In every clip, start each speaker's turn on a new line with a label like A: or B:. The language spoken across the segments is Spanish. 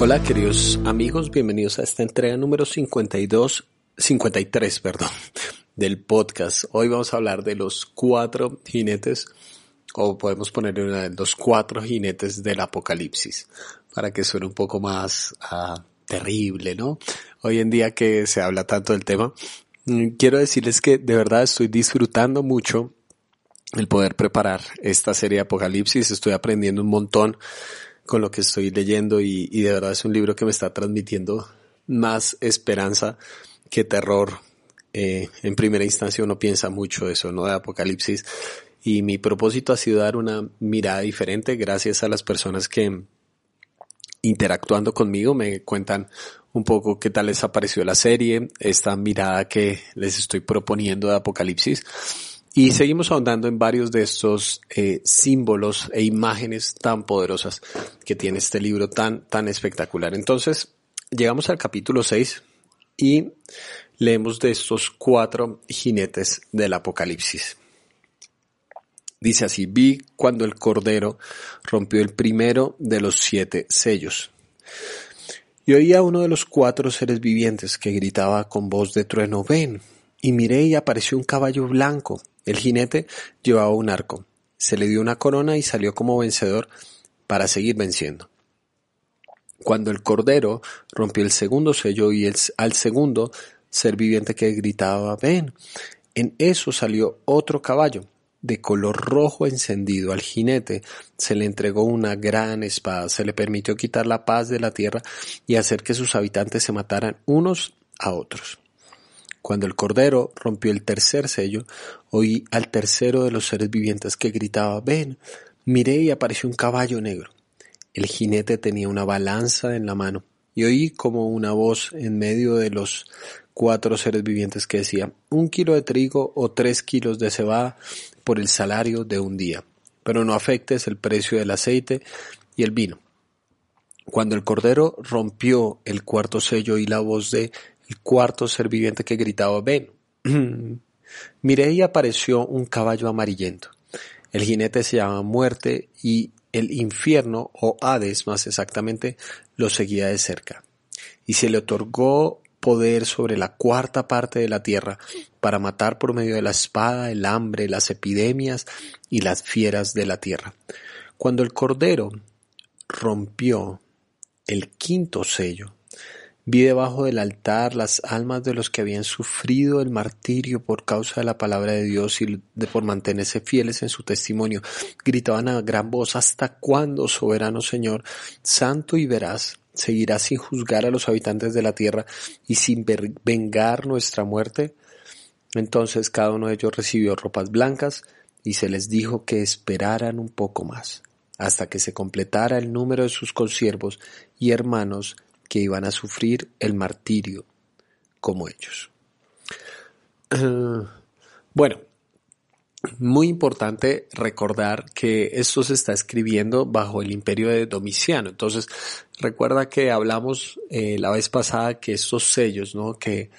A: Hola queridos amigos, bienvenidos a esta entrega número 52, 53, perdón, del podcast. Hoy vamos a hablar de los cuatro jinetes, o podemos ponerle una de los cuatro jinetes del apocalipsis, para que suene un poco más uh, terrible, ¿no? Hoy en día que se habla tanto del tema, mm, quiero decirles que de verdad estoy disfrutando mucho el poder preparar esta serie de Apocalipsis, estoy aprendiendo un montón con lo que estoy leyendo y, de verdad es un libro que me está transmitiendo más esperanza que terror. Eh, en primera instancia uno piensa mucho eso, ¿no? De Apocalipsis. Y mi propósito ha sido dar una mirada diferente gracias a las personas que interactuando conmigo me cuentan un poco qué tal les ha parecido la serie, esta mirada que les estoy proponiendo de Apocalipsis. Y seguimos ahondando en varios de estos eh, símbolos e imágenes tan poderosas que tiene este libro tan, tan espectacular. Entonces, llegamos al capítulo 6 y leemos de estos cuatro jinetes del Apocalipsis. Dice así, vi cuando el Cordero rompió el primero de los siete sellos. Y oía a uno de los cuatro seres vivientes que gritaba con voz de trueno, ven. Y miré y apareció un caballo blanco el jinete llevaba un arco, se le dio una corona y salió como vencedor para seguir venciendo. Cuando el cordero rompió el segundo sello y el, al segundo ser viviente que gritaba, ven, en eso salió otro caballo, de color rojo encendido. Al jinete se le entregó una gran espada, se le permitió quitar la paz de la tierra y hacer que sus habitantes se mataran unos a otros. Cuando el Cordero rompió el tercer sello, oí al tercero de los seres vivientes que gritaba, ven, miré y apareció un caballo negro. El jinete tenía una balanza en la mano y oí como una voz en medio de los cuatro seres vivientes que decía, un kilo de trigo o tres kilos de cebada por el salario de un día, pero no afectes el precio del aceite y el vino. Cuando el Cordero rompió el cuarto sello y la voz de el cuarto ser viviente que gritaba ven. Miré y apareció un caballo amarillento. El jinete se llama muerte y el infierno o Hades más exactamente lo seguía de cerca. Y se le otorgó poder sobre la cuarta parte de la tierra para matar por medio de la espada, el hambre, las epidemias y las fieras de la tierra. Cuando el cordero rompió el quinto sello, Vi debajo del altar las almas de los que habían sufrido el martirio por causa de la palabra de Dios y de por mantenerse fieles en su testimonio. Gritaban a gran voz, ¿hasta cuándo, soberano Señor, santo y veraz, seguirás sin juzgar a los habitantes de la tierra y sin vengar nuestra muerte? Entonces cada uno de ellos recibió ropas blancas y se les dijo que esperaran un poco más, hasta que se completara el número de sus consiervos y hermanos que iban a sufrir el martirio como ellos. bueno, muy importante recordar que esto se está escribiendo bajo el imperio de Domiciano. Entonces, recuerda que hablamos eh, la vez pasada que estos sellos, ¿no? Que,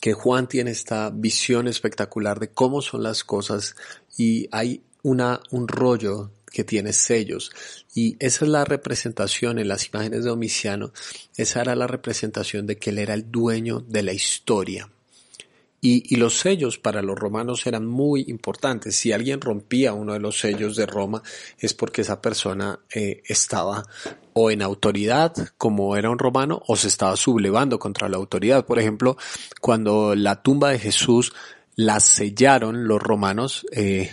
A: que Juan tiene esta visión espectacular de cómo son las cosas y hay una, un rollo que tiene sellos. Y esa es la representación en las imágenes de Domiciano, esa era la representación de que él era el dueño de la historia. Y, los sellos para los romanos eran muy importantes. Si alguien rompía uno de los sellos de Roma es porque esa persona eh, estaba o en autoridad como era un romano o se estaba sublevando contra la autoridad. Por ejemplo, cuando la tumba de Jesús la sellaron los romanos. Eh,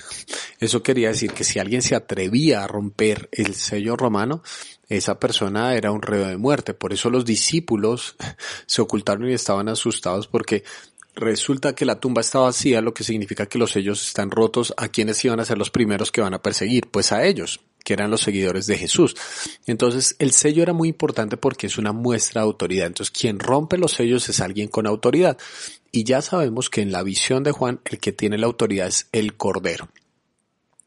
A: eso quería decir que si alguien se atrevía a romper el sello romano, esa persona era un reo de muerte. Por eso los discípulos se ocultaron y estaban asustados porque resulta que la tumba está vacía, lo que significa que los sellos están rotos. ¿A quienes iban a ser los primeros que van a perseguir? Pues a ellos que eran los seguidores de Jesús. Entonces, el sello era muy importante porque es una muestra de autoridad. Entonces, quien rompe los sellos es alguien con autoridad. Y ya sabemos que en la visión de Juan, el que tiene la autoridad es el Cordero.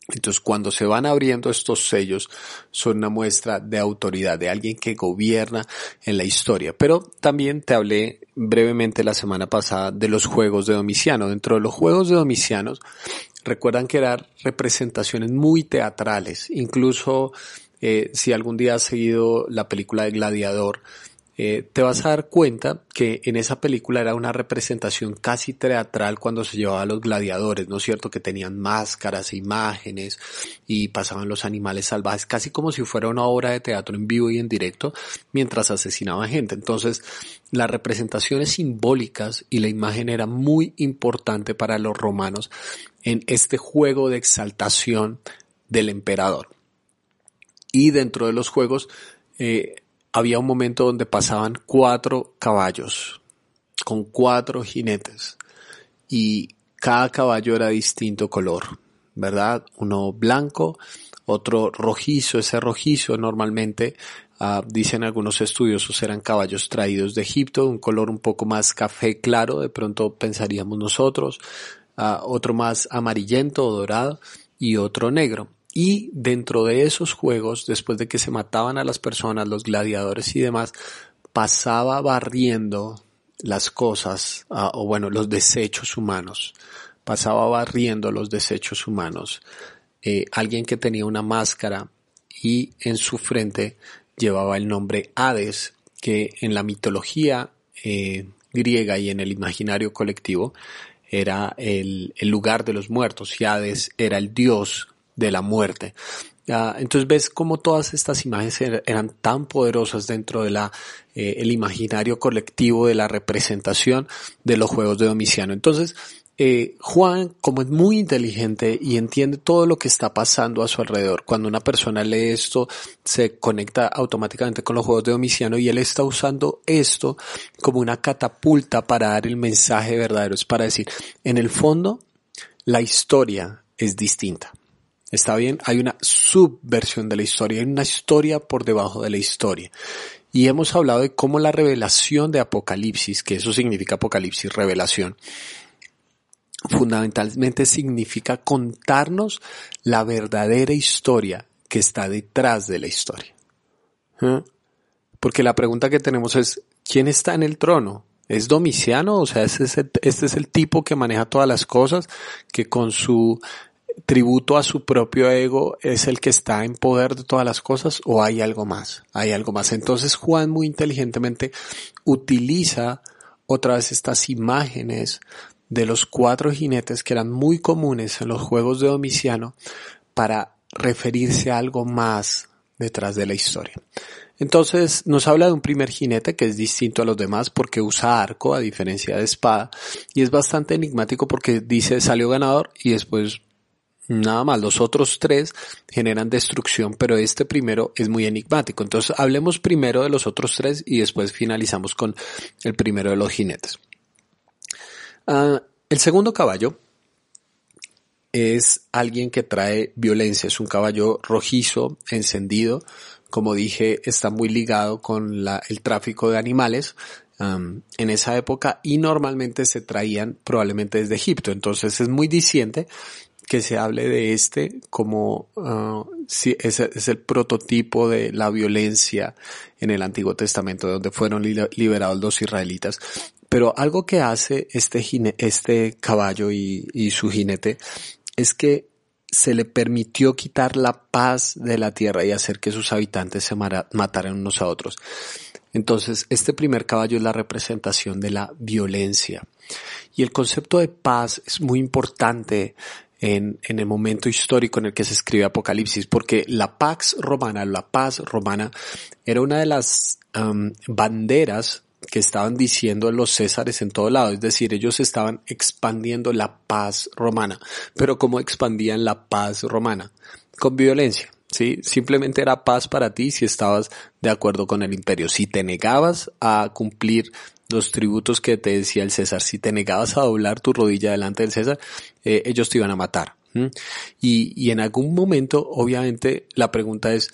A: Entonces, cuando se van abriendo estos sellos, son una muestra de autoridad, de alguien que gobierna en la historia. Pero también te hablé brevemente la semana pasada de los juegos de Domiciano. Dentro de los juegos de Domiciano, recuerdan que eran representaciones muy teatrales, incluso eh, si algún día has seguido la película de Gladiador, eh, te vas a dar cuenta que en esa película era una representación casi teatral cuando se llevaba a los gladiadores, ¿no es cierto? Que tenían máscaras e imágenes y pasaban los animales salvajes, casi como si fuera una obra de teatro en vivo y en directo mientras asesinaban gente. Entonces, las representaciones simbólicas y la imagen era muy importante para los romanos en este juego de exaltación del emperador. Y dentro de los juegos, eh, había un momento donde pasaban cuatro caballos con cuatro jinetes y cada caballo era distinto color, ¿verdad? Uno blanco, otro rojizo, ese rojizo normalmente uh, dicen algunos estudiosos eran caballos traídos de Egipto, un color un poco más café claro, de pronto pensaríamos nosotros, uh, otro más amarillento o dorado y otro negro. Y dentro de esos juegos, después de que se mataban a las personas, los gladiadores y demás, pasaba barriendo las cosas, ah, o bueno, los desechos humanos. Pasaba barriendo los desechos humanos. Eh, alguien que tenía una máscara y en su frente llevaba el nombre Hades, que en la mitología eh, griega y en el imaginario colectivo era el, el lugar de los muertos y Hades era el dios de la muerte. entonces ves cómo todas estas imágenes er, eran tan poderosas dentro de la eh, el imaginario colectivo de la representación de los juegos de Domiciano. Entonces eh, Juan, como es muy inteligente y entiende todo lo que está pasando a su alrededor, cuando una persona lee esto, se conecta automáticamente con los juegos de Domiciano y él está usando esto como una catapulta para dar el mensaje verdadero. Es para decir, en el fondo, la historia es distinta. Está bien, hay una subversión de la historia, hay una historia por debajo de la historia. Y hemos hablado de cómo la revelación de Apocalipsis, que eso significa Apocalipsis, revelación, fundamentalmente significa contarnos la verdadera historia que está detrás de la historia. ¿Eh? Porque la pregunta que tenemos es, ¿quién está en el trono? ¿Es Domiciano? O sea, es, este es el tipo que maneja todas las cosas, que con su tributo a su propio ego es el que está en poder de todas las cosas o hay algo más, hay algo más. Entonces Juan muy inteligentemente utiliza otra vez estas imágenes de los cuatro jinetes que eran muy comunes en los juegos de Domiciano para referirse a algo más detrás de la historia. Entonces nos habla de un primer jinete que es distinto a los demás porque usa arco a diferencia de espada y es bastante enigmático porque dice salió ganador y después Nada más, los otros tres generan destrucción, pero este primero es muy enigmático. Entonces hablemos primero de los otros tres y después finalizamos con el primero de los jinetes. Ah, el segundo caballo es alguien que trae violencia, es un caballo rojizo, encendido, como dije, está muy ligado con el tráfico de animales, en esa época y normalmente se traían probablemente desde Egipto. Entonces es muy diciente que se hable de este como uh, si es, el prototipo de la violencia en el Antiguo Testamento, donde fueron liberados los israelitas. Pero algo que hace este, este caballo y su jinete es que se le permitió quitar la paz de la tierra y hacer que sus habitantes se mataran unos a otros. Entonces, este primer caballo es la representación de la violencia. Y el concepto de paz es muy importante en, en, el momento histórico en el que se escribe Apocalipsis, porque la Pax Romana, la paz romana, era una de las banderas que estaban diciendo los césares en todo lado, es decir, ellos estaban expandiendo la paz romana, pero ¿cómo expandían la paz romana? Con violencia. ¿sí? Simplemente era paz para ti si estabas de acuerdo con el imperio. Si te negabas a cumplir los tributos que te decía el César. Si te negabas a doblar tu rodilla delante del César, eh, ellos te iban a matar. Y, y en algún momento, obviamente, la pregunta es,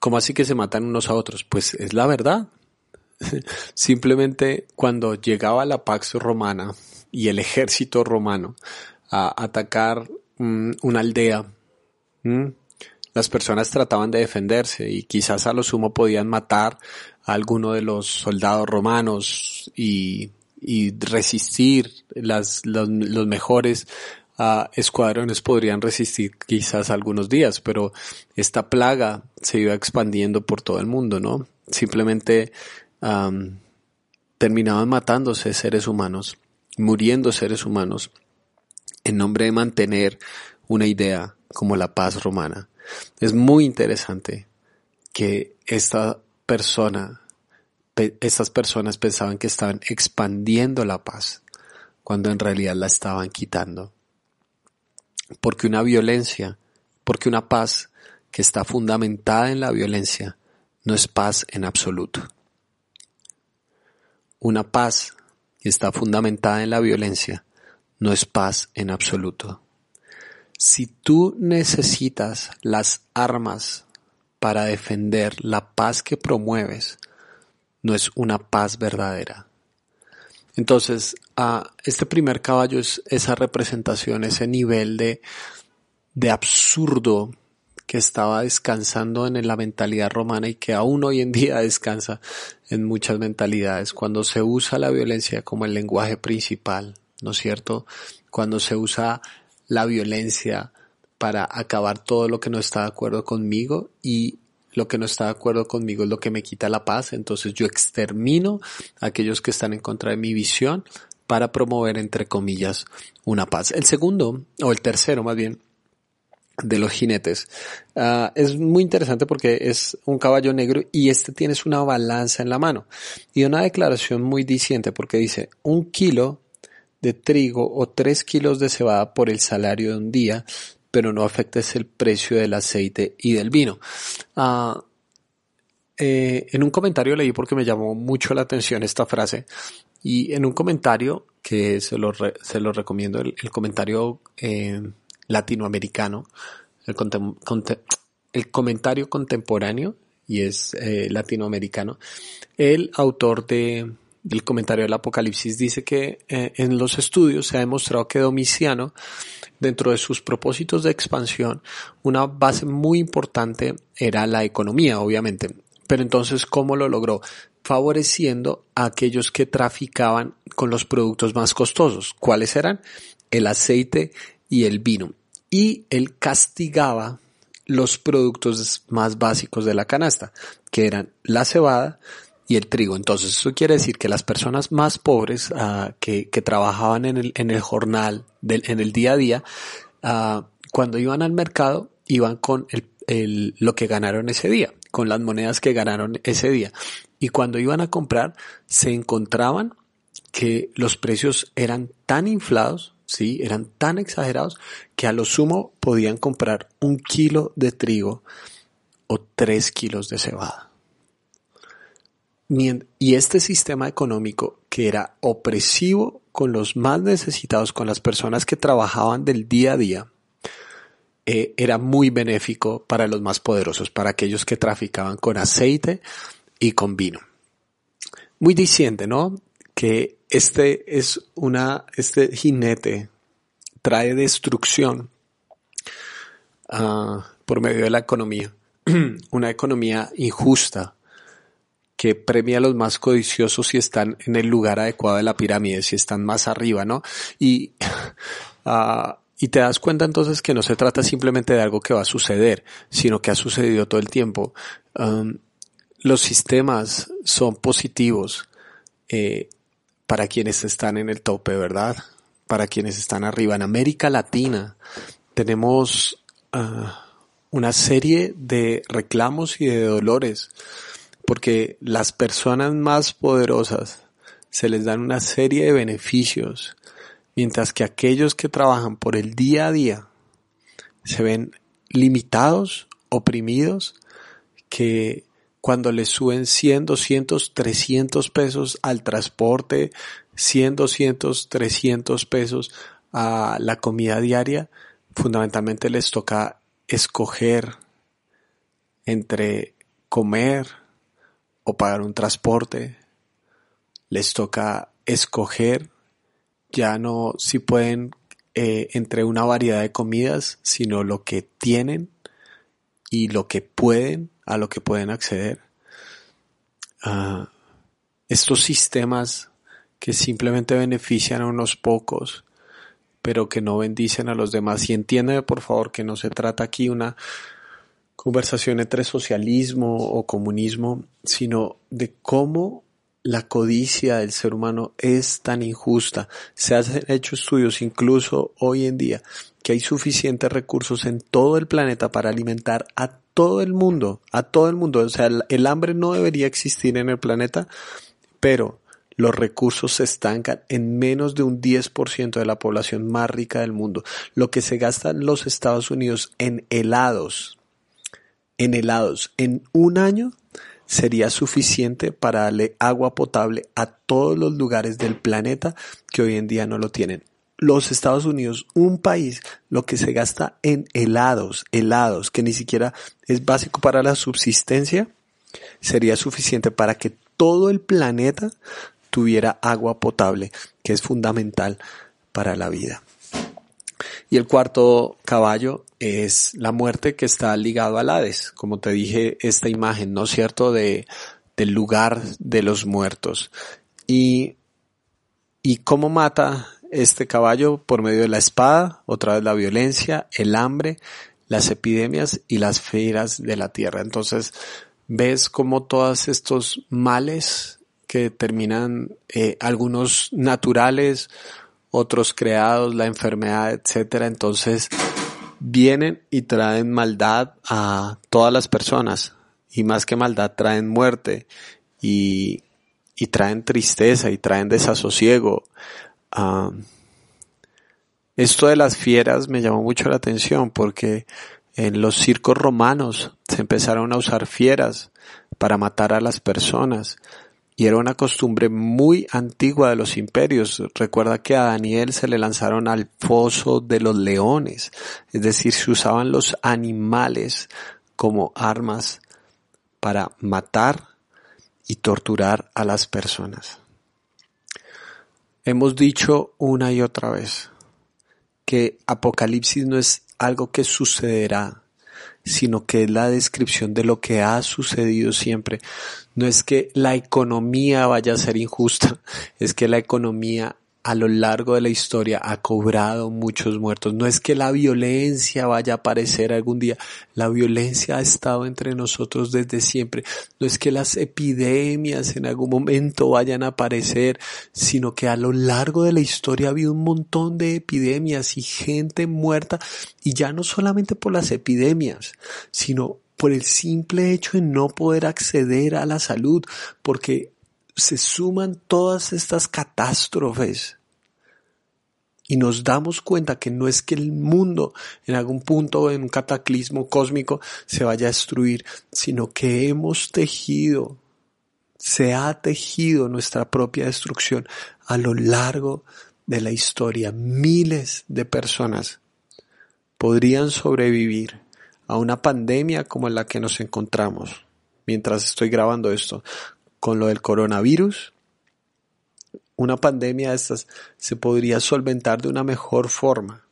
A: ¿cómo así que se matan unos a otros? Pues es la verdad. Simplemente cuando llegaba la Pax Romana y el ejército romano a atacar una aldea, las personas trataban de defenderse y quizás a lo sumo podían matar a alguno de los soldados romanos y, y resistir las, los, mejores uh, escuadrones podrían resistir quizás algunos días, pero esta plaga se iba expandiendo por todo el mundo, ¿no? Simplemente terminaban matándose seres humanos, muriendo seres humanos, en nombre de mantener una idea como la paz romana. Es muy interesante que esta persona, estas personas pensaban que estaban expandiendo la paz, cuando en realidad la estaban quitando. Porque una violencia, porque una paz que está fundamentada en la violencia, no es paz en absoluto. Una paz que está fundamentada en la violencia no es paz en absoluto. Si tú necesitas las armas para defender la paz que promueves, no es una paz verdadera. Entonces, este primer caballo es esa representación, ese nivel de, de absurdo que estaba descansando en la mentalidad romana y que aún hoy en día descansa en muchas mentalidades. Cuando se usa la violencia como el lenguaje principal, ¿no es cierto? Cuando se usa la violencia para acabar todo lo que no está de acuerdo conmigo y lo que no está de acuerdo conmigo es lo que me quita la paz, entonces yo extermino a aquellos que están en contra de mi visión para promover, entre comillas, una paz. El segundo, o el tercero más bien, de los jinetes. Ah, es muy interesante porque es un caballo negro y este tienes una balanza en la mano y una declaración muy diciente porque dice un kilo de trigo o tres kilos de cebada por el salario de un día, pero no afectes el precio del aceite y del vino. Eh, en un comentario leí porque me llamó mucho la atención esta frase y en un comentario que se lo, se lo recomiendo, el, comentario eh, latinoamericano, el, el, comentario contemporáneo y es eh, latinoamericano, el autor de del comentario del Apocalipsis dice que eh, en los estudios se ha demostrado que Domiciano, dentro de sus propósitos de expansión, una base muy importante era la economía, obviamente. Pero entonces, ¿cómo lo logró? Favoreciendo a aquellos que traficaban con los productos más costosos. ¿Cuáles eran? El aceite y el vino. Y él castigaba los productos más básicos de la canasta, que eran la cebada, y el trigo. Entonces, eso quiere decir que las personas más pobres uh, que, que, trabajaban en el, en el jornal, del, en el día a día, uh, cuando iban al mercado, iban con el, el, lo que ganaron ese día, con las monedas que ganaron ese día. Y cuando iban a comprar, se encontraban que los precios eran tan inflados, sí, eran tan exagerados, que a lo sumo podían comprar un kilo de trigo o tres kilos de cebada. Y este sistema económico que era opresivo con los más necesitados, con las personas que trabajaban del día a día, eh, era muy benéfico para los más poderosos, para aquellos que traficaban con aceite y con vino. Muy diciente, ¿no? Que este es una, este jinete trae destrucción uh, por medio de la economía, una economía injusta, que premia a los más codiciosos si están en el lugar adecuado de la pirámide, si están más arriba, ¿no? Y, uh, y te das cuenta entonces que no se trata simplemente de algo que va a suceder, sino que ha sucedido todo el tiempo. Um, los sistemas son positivos eh, para quienes están en el tope, ¿verdad? Para quienes están arriba. En América Latina tenemos uh, una serie de reclamos y de dolores porque las personas más poderosas se les dan una serie de beneficios, mientras que aquellos que trabajan por el día a día se ven limitados, oprimidos, que cuando les suben 100, 200, 300 pesos al transporte, 100, 200, 300 pesos a la comida diaria, fundamentalmente les toca escoger entre comer, o pagar un transporte, les toca escoger ya no si pueden eh, entre una variedad de comidas, sino lo que tienen y lo que pueden, a lo que pueden acceder. Uh, estos sistemas que simplemente benefician a unos pocos pero que no bendicen a los demás. Y entiéndeme, por favor, que no se trata aquí una conversación entre socialismo o comunismo, sino de cómo la codicia del ser humano es tan injusta. Se han hecho estudios incluso hoy en día que hay suficientes recursos en todo el planeta para alimentar a todo el mundo, a todo el mundo. O sea, el, hambre no debería existir en el planeta, pero los recursos se estancan en menos de un 10% de la población más rica del mundo. Lo que se gasta en los Estados Unidos en helados, en helados, en un año sería suficiente para darle agua potable a todos los lugares del planeta que hoy en día no lo tienen. Los Estados Unidos, un país, lo que se gasta en helados, helados, que ni siquiera es básico para la subsistencia, sería suficiente para que todo el planeta tuviera agua potable, que es fundamental para la vida. Y el cuarto caballo es la muerte que está ligado al Hades. Como te dije, esta imagen, ¿no es cierto?, de, del lugar de los muertos. Y, y cómo mata este caballo por medio de la espada, otra vez la violencia, el hambre, las epidemias y las fieras de la tierra. Entonces, ves cómo todos estos males que terminan eh, algunos naturales, otros creados, la enfermedad, etcétera. Entonces, vienen y traen maldad a todas las personas. Y más que maldad, traen muerte y, y traen tristeza y traen desasosiego. Ah, esto de las fieras me llamó mucho la atención porque en los circos romanos se empezaron a usar fieras para matar a las personas y era una costumbre muy antigua de los imperios. Recuerda que a Daniel se le lanzaron al foso de los leones, es decir, se usaban los animales como armas para matar y torturar a las personas. Hemos dicho una y otra vez que Apocalipsis no es algo que sucederá, sino que es la descripción de lo que ha sucedido siempre. No es que la economía vaya a ser injusta, es que la economía a lo largo de la historia ha cobrado muchos muertos. No es que la violencia vaya a aparecer algún día, la violencia ha estado entre nosotros desde siempre. No es que las epidemias en algún momento vayan a aparecer, sino que a lo largo de la historia ha habido un montón de epidemias y gente muerta, y ya no solamente por las epidemias, sino por el simple hecho de no poder acceder a la salud, porque se suman todas estas catástrofes y nos damos cuenta que no es que el mundo en algún punto, en un cataclismo cósmico, se vaya a destruir, sino que hemos tejido, se ha tejido nuestra propia destrucción a lo largo de la historia. Miles de personas podrían sobrevivir a una pandemia como la que nos encontramos mientras estoy grabando esto, con lo del coronavirus, una pandemia de estas se podría solventar de una mejor forma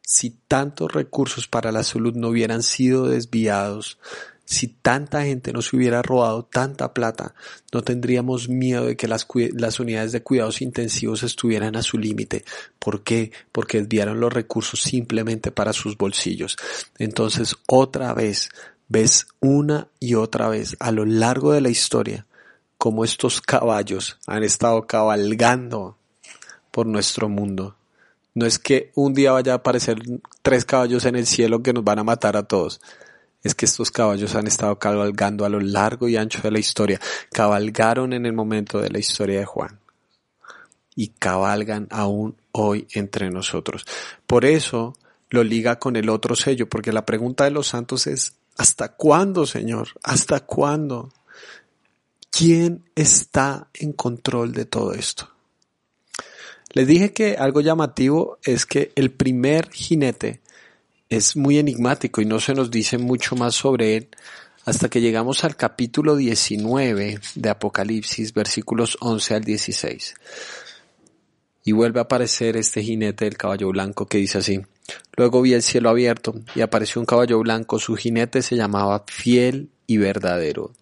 A: si tantos recursos para la salud no hubieran sido desviados, si tanta gente no se hubiera robado tanta plata, no tendríamos miedo de que las, las unidades de cuidados intensivos estuvieran a su límite. ¿Por qué? Porque desviaron los recursos simplemente para sus bolsillos. Entonces, otra vez, ves una y otra vez a lo largo de la historia como estos caballos han estado cabalgando por nuestro mundo. No es que un día vaya a aparecer tres caballos en el cielo que nos van a matar a todos. Es que estos caballos han estado cabalgando a lo largo y ancho de la historia. Cabalgaron en el momento de la historia de Juan. Y cabalgan aún hoy entre nosotros. Por eso lo liga con el otro sello, porque la pregunta de los santos es, ¿hasta cuándo, Señor? ¿Hasta cuándo? ¿Quién está en control de todo esto? Les dije que algo llamativo es que el primer jinete es muy enigmático y no se nos dice mucho más sobre él hasta que llegamos al capítulo 19 de Apocalipsis, versículos 11 al 16. Y vuelve a aparecer este jinete del caballo blanco que dice así. Luego vi el cielo abierto y apareció un caballo blanco. Su jinete se llamaba fiel y verdadero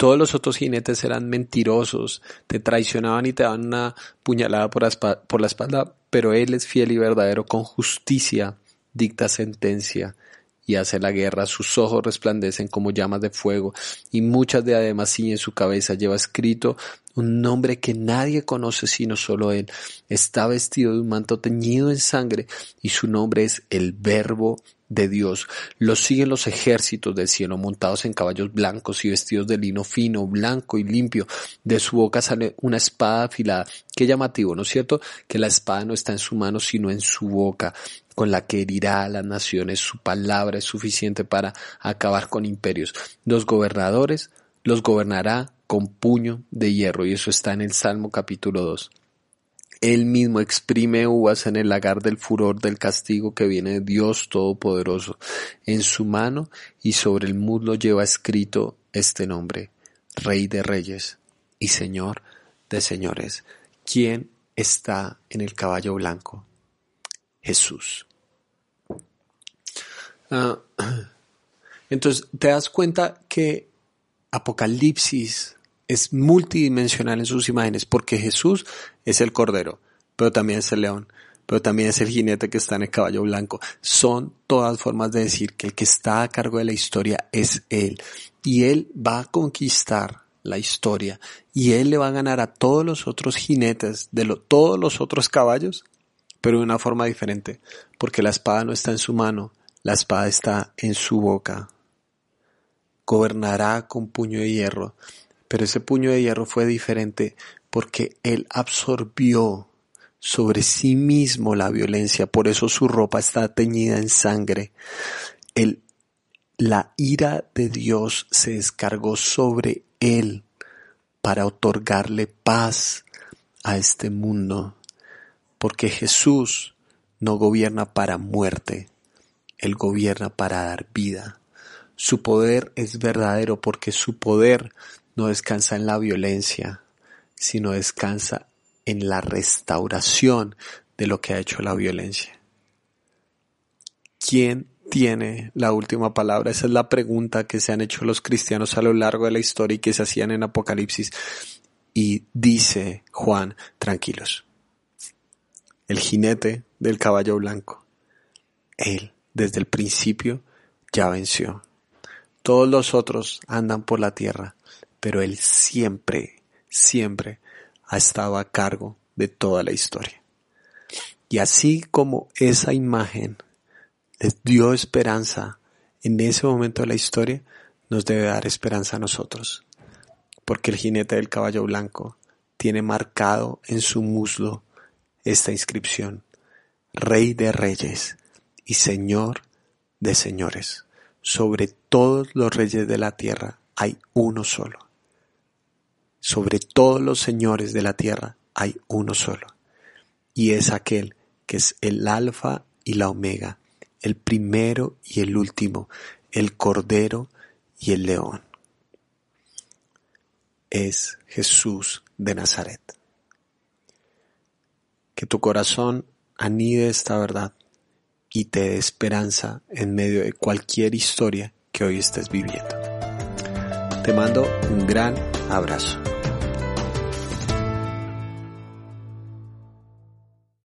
A: todos los otros jinetes eran mentirosos, te traicionaban y te daban una puñalada por la, espalda, pero Él es fiel y verdadero, con justicia dicta sentencia y hace la guerra, sus ojos resplandecen como llamas de fuego, y muchas diademas en su cabeza, lleva escrito un nombre que nadie conoce sino solo él. Está vestido de un manto teñido en sangre, y su nombre es el Verbo de Dios. Lo siguen los ejércitos del cielo montados en caballos blancos y vestidos de lino fino, blanco y limpio. De su boca sale una espada afilada. Qué llamativo, ¿no es cierto? Que la espada no está en su mano, sino en su boca, con la que herirá a las naciones. Su palabra es suficiente para acabar con imperios. Los gobernadores los gobernará con puño de hierro. Y eso está en el Salmo capítulo 2. Él mismo exprime uvas en el lagar del furor del castigo que viene de Dios Todopoderoso. En su mano y sobre el muslo lleva escrito este nombre, Rey de Reyes y Señor de Señores. ¿Quién está en el caballo blanco? Jesús. Ah, entonces, te das cuenta que Apocalipsis es multidimensional en sus imágenes porque Jesús es el cordero, pero también es el león, pero también es el jinete que está en el caballo blanco. Son todas formas de decir que el que está a cargo de la historia es Él y Él va a conquistar la historia y Él le va a ganar a todos los otros jinetes de todos los otros caballos, pero de una forma diferente, porque la espada no está en su mano, la espada está en su boca. Gobernará con puño de hierro pero ese puño de hierro fue diferente porque él absorbió sobre sí mismo la violencia, por eso su ropa está teñida en sangre. La ira de Dios se descargó sobre él para otorgarle paz a este mundo, porque Jesús no gobierna para muerte, Él gobierna para dar vida. Su poder es verdadero porque su poder no descansa en la violencia, sino descansa en la restauración de lo que ha hecho la violencia. ¿Quién tiene la última palabra? Esa es la pregunta que se han hecho los cristianos a lo largo de la historia y que se hacían en Apocalipsis. Y dice Juan, tranquilos, el jinete del caballo blanco, él desde el principio ya venció. Todos los otros andan por la tierra, pero Él siempre, siempre ha estado a cargo de toda la historia. Y así como esa imagen les dio esperanza en ese momento de la historia, nos debe dar esperanza a nosotros. Porque el jinete del caballo blanco tiene marcado en su muslo esta inscripción, Rey de Reyes y Señor de Señores. Sobre todos los reyes de la tierra hay uno solo sobre todos los señores de la tierra hay uno solo, y es aquel que es el alfa y la omega, el primero y el último, el cordero y el león. Es Jesús de Nazaret. Que tu corazón anide esta verdad y te dé esperanza en medio de cualquier historia que hoy estés viviendo. Te mando un gran abrazo.